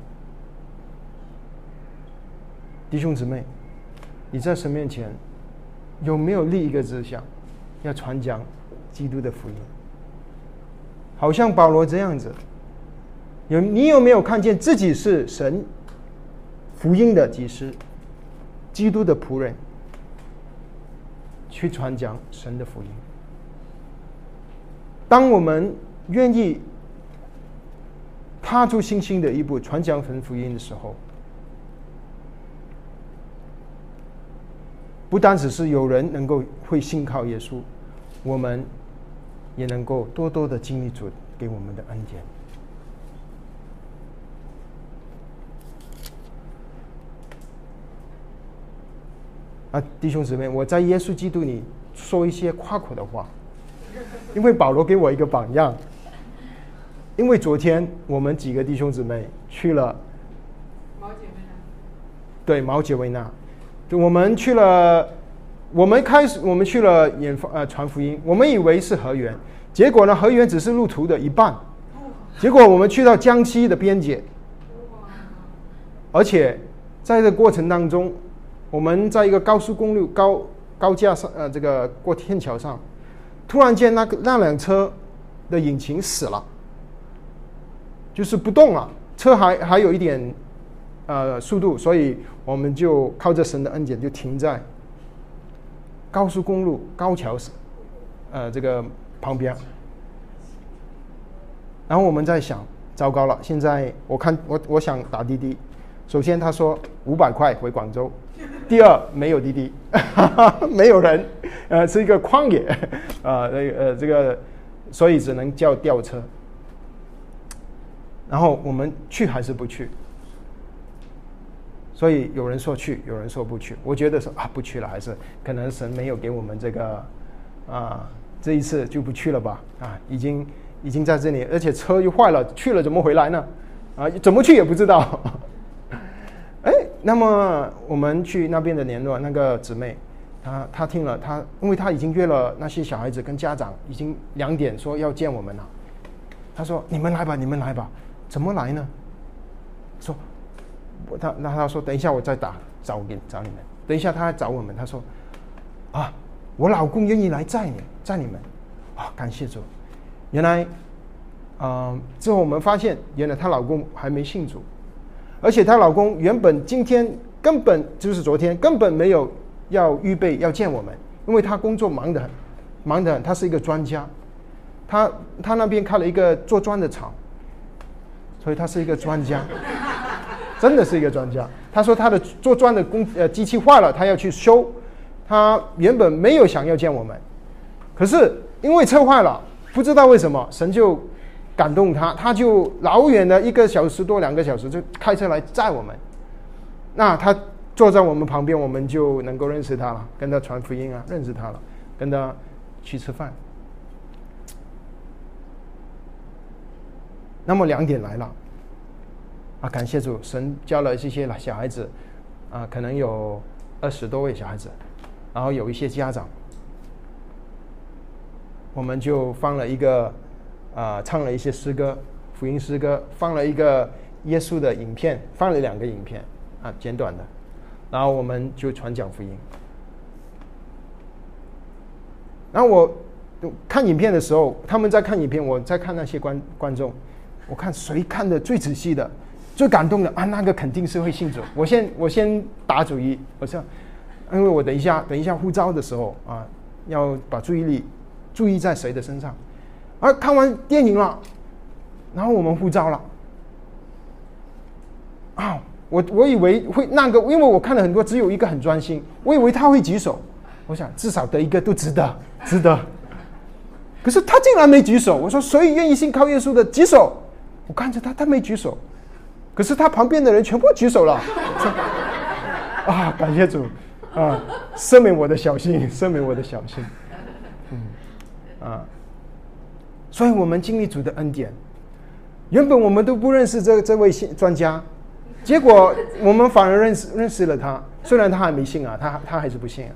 弟兄姊妹，你在神面前有没有立一个志向，要传讲基督的福音？好像保罗这样子，有你有没有看见自己是神福音的祭司，基督的仆人，去传讲神的福音？当我们愿意踏出信心的一步，传讲神福音的时候，不单只是有人能够会信靠耶稣，我们。也能够多多的经历主给我们的恩典。啊，弟兄姊妹，我在耶稣基督里说一些夸口的话，因为保罗给我一个榜样。因为昨天我们几个弟兄姊妹去了毛姐维纳，对毛姐维纳，就我们去了。我们开始，我们去了演呃传福音，我们以为是河源，结果呢，河源只是路途的一半。结果我们去到江西的边界，而且在这过程当中，我们在一个高速公路高高架上，呃，这个过天桥上，突然间那个那辆车的引擎死了，就是不动了，车还还有一点呃速度，所以我们就靠着神的恩典就停在。高速公路高桥是，呃，这个旁边。然后我们在想，糟糕了，现在我看我我想打滴滴。首先他说五百块回广州，第二没有滴滴，没有人，呃，是一个旷野，啊，那呃这个，所以只能叫吊车。然后我们去还是不去？所以有人说去，有人说不去。我觉得说啊，不去了，还是可能神没有给我们这个啊，这一次就不去了吧。啊，已经已经在这里，而且车又坏了，去了怎么回来呢？啊，怎么去也不知道。哎，那么我们去那边的联络那个姊妹，她她听了，她因为她已经约了那些小孩子跟家长，已经两点说要见我们了。她说：“你们来吧，你们来吧。”怎么来呢？说。他那他说等一下我再打找给找你们，等一下他找我们，他说啊，我老公愿意来载你载你们，啊感谢主，原来嗯之后我们发现原来她老公还没信主，而且她老公原本今天根本就是昨天根本没有要预备要见我们，因为他工作忙得很，忙得很，他是一个专家，他他那边开了一个做砖的厂，所以他是一个专家。真的是一个专家。他说他的做砖的工呃机器坏了，他要去修。他原本没有想要见我们，可是因为车坏了，不知道为什么神就感动他，他就老远的一个小时多两个小时就开车来载我们。那他坐在我们旁边，我们就能够认识他了，跟他传福音啊，认识他了，跟他去吃饭。那么两点来了，啊，感谢主，神教了这些小孩子，啊，可能有二十多位小孩子，然后有一些家长，我们就放了一个，啊，唱了一些诗歌，福音诗歌，放了一个耶稣的影片，放了两个影片，啊，简短的，然后我们就传讲福音。然后我看影片的时候，他们在看影片，我在看那些观观众。我看谁看的最仔细的、最感动的啊？那个肯定是会信主。我先我先打主意，我说，因为我等一下等一下呼召的时候啊，要把注意力注意在谁的身上。啊，看完电影了，然后我们呼召了。啊，我我以为会那个，因为我看了很多，只有一个很专心，我以为他会举手。我想至少得一个都值得，值得。可是他竟然没举手。我说，谁愿意信靠耶稣的举手？我看着他，他没举手，可是他旁边的人全部举手了。啊，感谢主，啊，赦免我的小心，赦免我的小心。嗯，啊，所以我们经历主的恩典。原本我们都不认识这这位专家，结果我们反而认识认识了他。虽然他还没信啊，他他还是不信啊。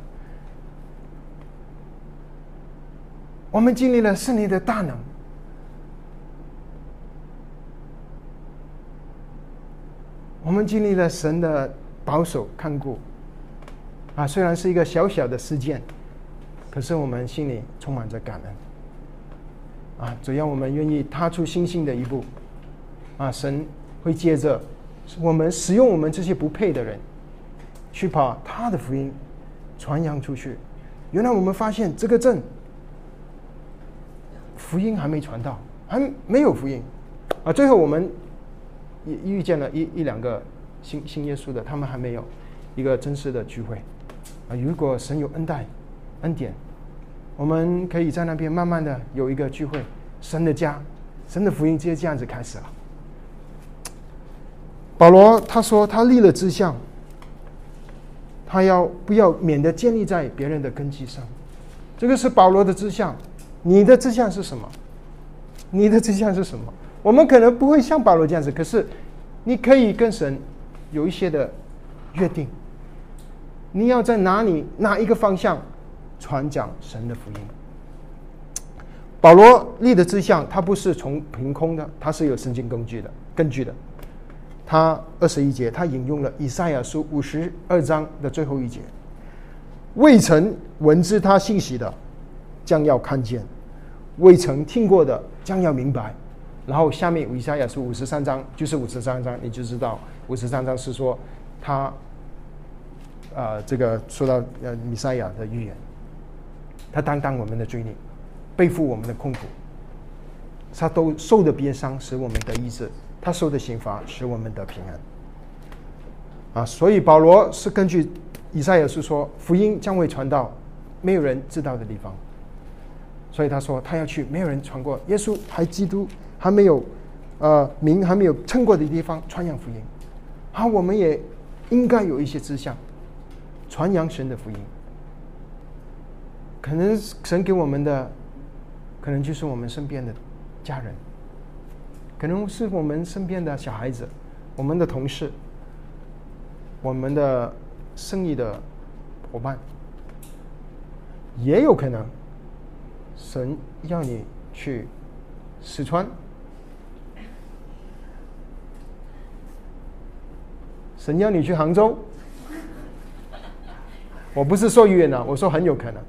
我们经历了圣灵的大能。我们经历了神的保守看顾，啊，虽然是一个小小的事件，可是我们心里充满着感恩，啊，只要我们愿意踏出新兴的一步，啊，神会接着我们使用我们这些不配的人，去把他的福音传扬出去。原来我们发现这个镇福音还没传到，还没有福音，啊，最后我们。遇遇见了一一两个信信耶稣的，他们还没有一个真实的聚会啊！如果神有恩待、恩典，我们可以在那边慢慢的有一个聚会，神的家，神的福音就这样子开始了。保罗他说他立了志向，他要不要免得建立在别人的根基上？这个是保罗的志向，你的志向是什么？你的志向是什么？我们可能不会像保罗这样子，可是你可以跟神有一些的约定。你要在哪里哪一个方向传讲神的福音？保罗立的志向，他不是从凭空的，他是有圣经根据的。根据的，他二十一节，他引用了以赛亚书五十二章的最后一节：“未曾闻知他信息的，将要看见；未曾听过的，将要明白。”然后下面以下也是五十三章，就是五十三章，你就知道五十三章是说他，呃，这个说到呃弥赛亚的预言，他担当我们的罪孽，背负我们的痛苦，他都受的鞭伤使我们得医治，他受的刑罚使我们得平安。啊，所以保罗是根据以赛亚是说福音将会传到没有人知道的地方，所以他说他要去没有人传过耶稣还基督。还没有，呃，名还没有称过的地方传扬福音，好，我们也应该有一些志向，传扬神的福音。可能神给我们的，可能就是我们身边的家人，可能是我们身边的小孩子，我们的同事，我们的生意的伙伴，也有可能，神要你去四川。神要你去杭州，我不是说远了，我说很有可能，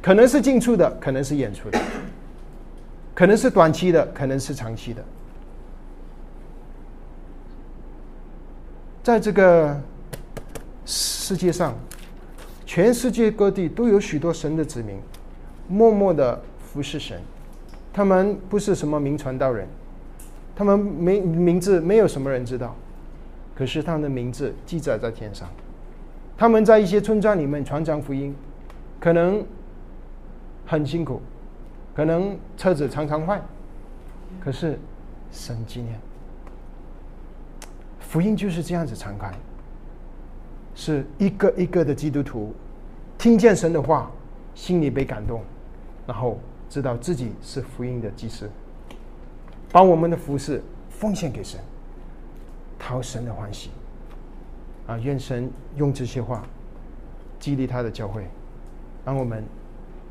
可能是近处的，可能是远处的，可能是短期的，可能是长期的。在这个世界上，全世界各地都有许多神的子民，默默的服侍神。他们不是什么名传道人，他们名名字没有什么人知道。可是他们的名字记载在天上，他们在一些村庄里面传讲福音，可能很辛苦，可能车子常常坏，可是神纪念，福音就是这样子敞开，是一个一个的基督徒听见神的话，心里被感动，然后知道自己是福音的祭司，把我们的服饰奉献给神，讨神的欢喜。啊，愿神用这些话激励他的教会，让我们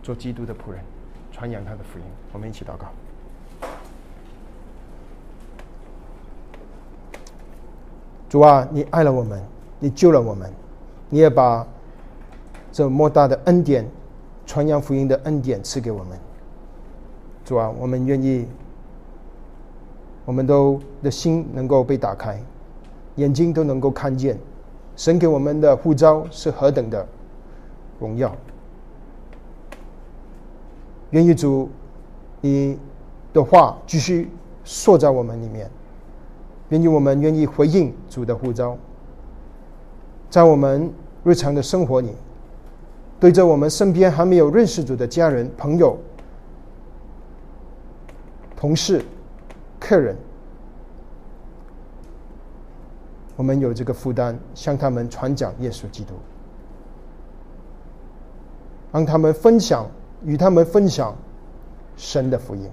做基督的仆人，传扬他的福音。我们一起祷告。主啊，你爱了我们，你救了我们，你也把这莫大的恩典、传扬福音的恩典赐给我们。主啊，我们愿意，我们都的心能够被打开，眼睛都能够看见，神给我们的护照是何等的荣耀。愿意主，你的话继续塑在我们里面。愿意我们愿意回应主的呼召，在我们日常的生活里，对着我们身边还没有认识主的家人、朋友、同事、客人，我们有这个负担，向他们传讲耶稣基督，让他们分享，与他们分享神的福音、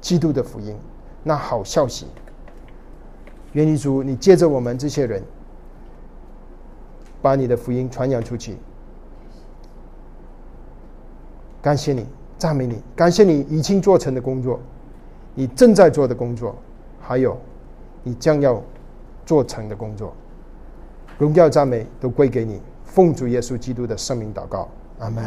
基督的福音，那好消息。愿意主，你借着我们这些人，把你的福音传扬出去。感谢你，赞美你，感谢你已经做成的工作，你正在做的工作，还有你将要做成的工作。荣耀赞美都归给你，奉主耶稣基督的圣名祷告，阿门。